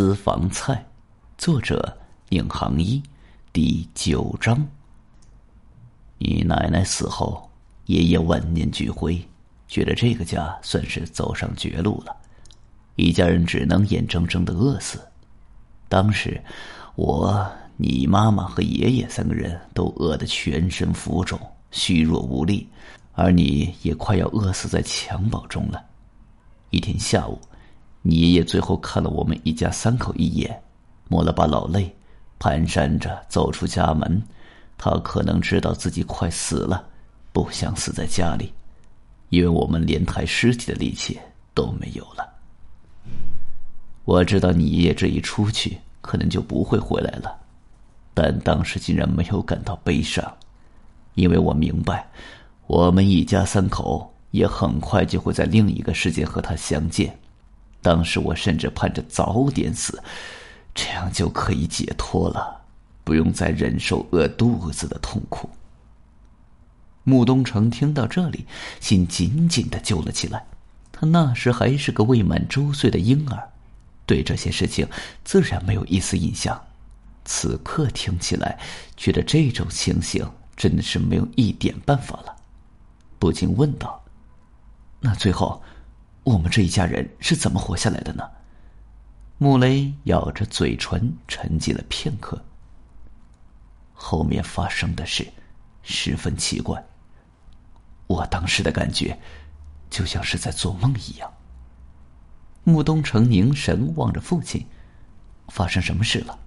私房菜，作者宁杭一，第九章。你奶奶死后，爷爷万念俱灰，觉得这个家算是走上绝路了，一家人只能眼睁睁的饿死。当时，我、你妈妈和爷爷三个人都饿得全身浮肿、虚弱无力，而你也快要饿死在襁褓中了。一天下午。你爷爷最后看了我们一家三口一眼，抹了把老泪，蹒跚着走出家门。他可能知道自己快死了，不想死在家里，因为我们连抬尸体的力气都没有了。我知道你爷爷这一出去，可能就不会回来了，但当时竟然没有感到悲伤，因为我明白，我们一家三口也很快就会在另一个世界和他相见。当时我甚至盼着早点死，这样就可以解脱了，不用再忍受饿肚子的痛苦。穆东城听到这里，心紧紧的揪了起来。他那时还是个未满周岁的婴儿，对这些事情自然没有一丝印象。此刻听起来，觉得这种情形真的是没有一点办法了，不禁问道：“那最后？”我们这一家人是怎么活下来的呢？穆雷咬着嘴唇，沉寂了片刻。后面发生的事十分奇怪。我当时的感觉，就像是在做梦一样。穆东城凝神望着父亲，发生什么事了？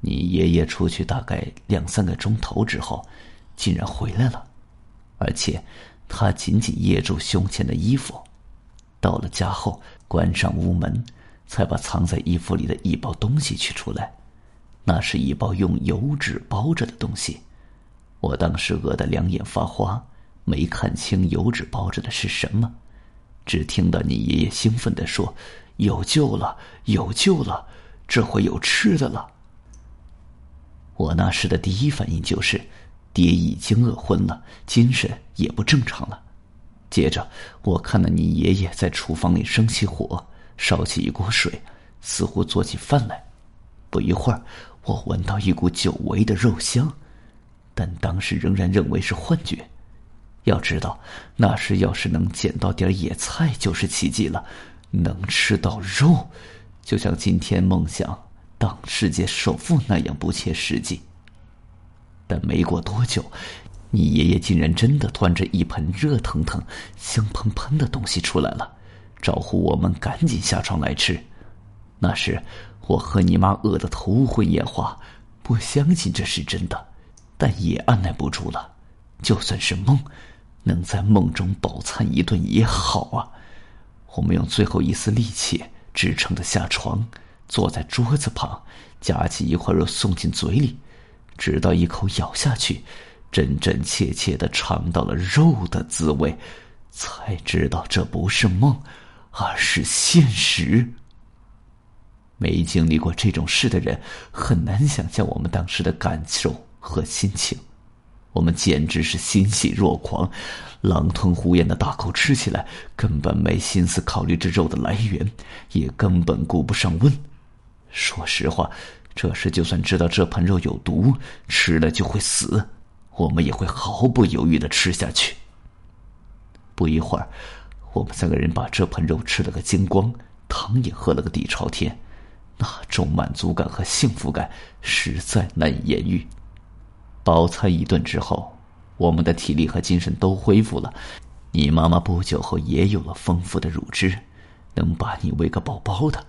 你爷爷出去大概两三个钟头之后，竟然回来了，而且他紧紧掖住胸前的衣服。到了家后，关上屋门，才把藏在衣服里的一包东西取出来。那是一包用油纸包着的东西。我当时饿得两眼发花，没看清油纸包着的是什么，只听到你爷爷兴奋地说：“有救了，有救了，这回有吃的了。”我那时的第一反应就是，爹已经饿昏了，精神也不正常了。接着，我看到你爷爷在厨房里生起火，烧起一锅水，似乎做起饭来。不一会儿，我闻到一股久违的肉香，但当时仍然认为是幻觉。要知道，那时要是能捡到点野菜就是奇迹了，能吃到肉，就像今天梦想当世界首富那样不切实际。但没过多久。你爷爷竟然真的端着一盆热腾腾、香喷喷的东西出来了，招呼我们赶紧下床来吃。那时我和你妈饿得头昏眼花，不相信这是真的，但也按耐不住了。就算是梦，能在梦中饱餐一顿也好啊。我们用最后一丝力气支撑着下床，坐在桌子旁，夹起一块肉送进嘴里，直到一口咬下去。真真切切的尝到了肉的滋味，才知道这不是梦，而是现实。没经历过这种事的人很难想象我们当时的感受和心情。我们简直是欣喜若狂，狼吞虎咽的大口吃起来，根本没心思考虑这肉的来源，也根本顾不上问。说实话，这时就算知道这盆肉有毒，吃了就会死。我们也会毫不犹豫的吃下去。不一会儿，我们三个人把这盆肉吃了个精光，汤也喝了个底朝天，那种满足感和幸福感实在难以言喻。饱餐一顿之后，我们的体力和精神都恢复了。你妈妈不久后也有了丰富的乳汁，能把你喂个饱饱的。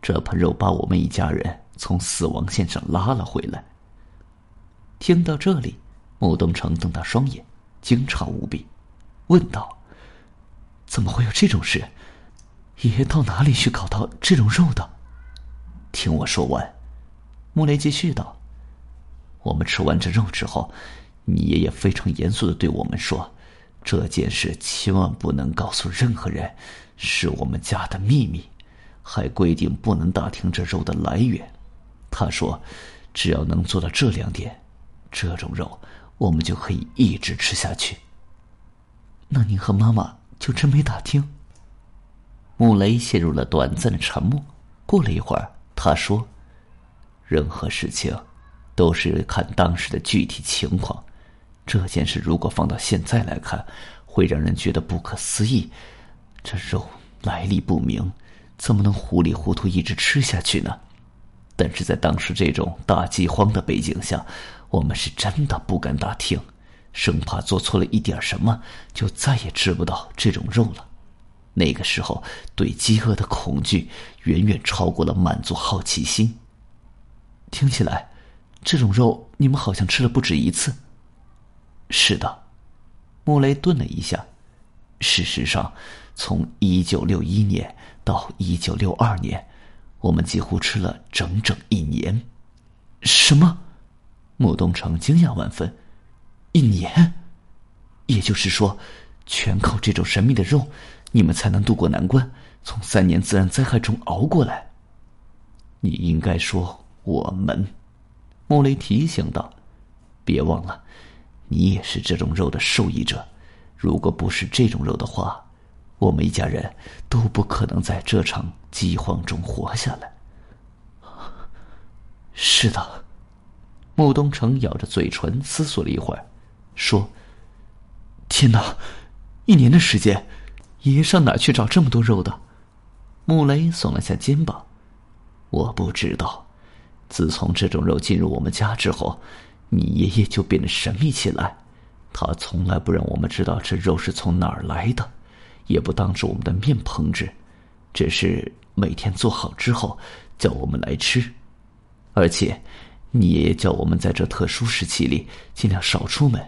这盆肉把我们一家人从死亡线上拉了回来。听到这里。穆东城瞪大双眼，惊诧无比，问道：“怎么会有这种事？爷爷到哪里去搞到这种肉的？”听我说完，穆雷继续道：“我们吃完这肉之后，你爷爷非常严肃的对我们说，这件事千万不能告诉任何人，是我们家的秘密，还规定不能打听这肉的来源。他说，只要能做到这两点，这种肉。”我们就可以一直吃下去。那您和妈妈就真没打听？穆雷陷入了短暂的沉默。过了一会儿，他说：“任何事情都是看当时的具体情况。这件事如果放到现在来看，会让人觉得不可思议。这肉来历不明，怎么能糊里糊涂一直吃下去呢？但是在当时这种大饥荒的背景下，我们是真的不敢打听，生怕做错了一点什么，就再也吃不到这种肉了。”那个时候，对饥饿的恐惧远远超过了满足好奇心。听起来，这种肉你们好像吃了不止一次。是的，穆雷顿了一下。事实上，从一九六一年到一九六二年，我们几乎吃了整整一年。什么？穆东城惊讶万分。一年？也就是说，全靠这种神秘的肉？你们才能渡过难关，从三年自然灾害中熬过来。你应该说我们，莫雷提醒道：“别忘了，你也是这种肉的受益者。如果不是这种肉的话，我们一家人都不可能在这场饥荒中活下来。”是的，穆东城咬着嘴唇思索了一会儿，说：“天哪，一年的时间！”爷爷上哪去找这么多肉的？穆雷耸了下肩膀。我不知道。自从这种肉进入我们家之后，你爷爷就变得神秘起来。他从来不让我们知道这肉是从哪儿来的，也不当着我们的面烹制，只是每天做好之后叫我们来吃。而且，你爷爷叫我们在这特殊时期里尽量少出门。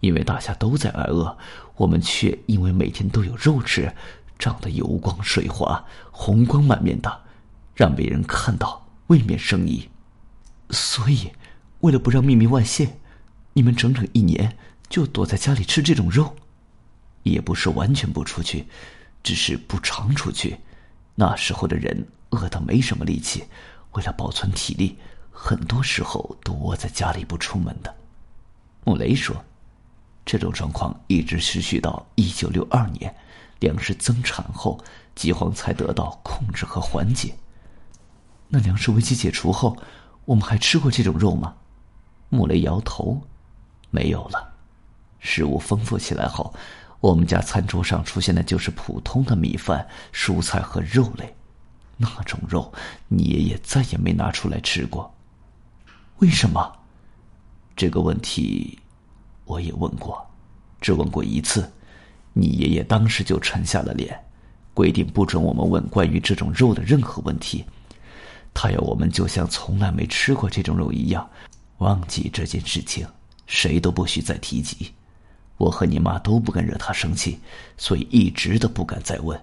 因为大家都在挨饿，我们却因为每天都有肉吃，长得油光水滑、红光满面的，让别人看到未免生疑。所以，为了不让秘密外泄，你们整整一年就躲在家里吃这种肉，也不是完全不出去，只是不常出去。那时候的人饿得没什么力气，为了保存体力，很多时候都窝在家里不出门的。穆雷说。这种状况一直持续到一九六二年，粮食增产后，饥荒才得到控制和缓解。那粮食危机解除后，我们还吃过这种肉吗？穆雷摇头，没有了。食物丰富起来后，我们家餐桌上出现的就是普通的米饭、蔬菜和肉类。那种肉，你爷爷再也没拿出来吃过。为什么？这个问题。我也问过，只问过一次，你爷爷当时就沉下了脸，规定不准我们问关于这种肉的任何问题。他要我们就像从来没吃过这种肉一样，忘记这件事情，谁都不许再提及。我和你妈都不敢惹他生气，所以一直都不敢再问。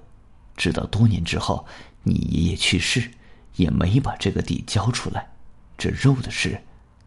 直到多年之后，你爷爷去世，也没把这个地交出来，这肉的事